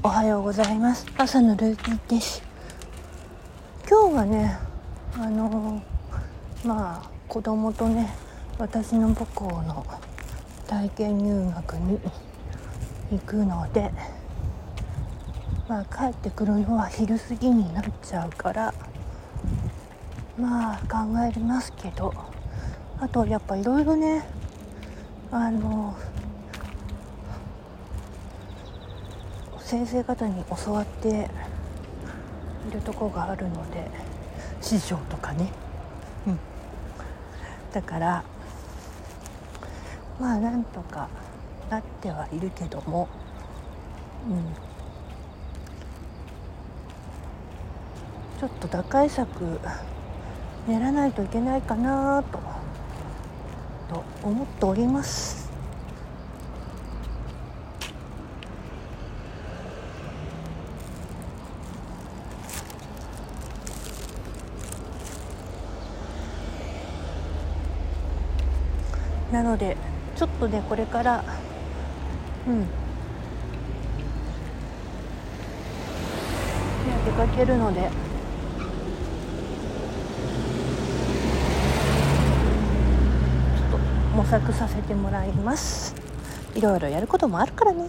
おはようございます。朝のルーティンです。今日はね、あのまあ子供とね、私の母校の体験入学に行くので、まあ帰ってくるのは昼過ぎになっちゃうから、まあ考えますけど、あとやっぱいろいろね、あの先生方に教わっているとこがあるので師匠とかね、うん、だからまあなんとかなってはいるけども、うん、ちょっと打開策練らないといけないかなとと思っております。なのでちょっとねこれからうん出かけるのでちょっと模索させてもらいます。いろいろやることもあるからね。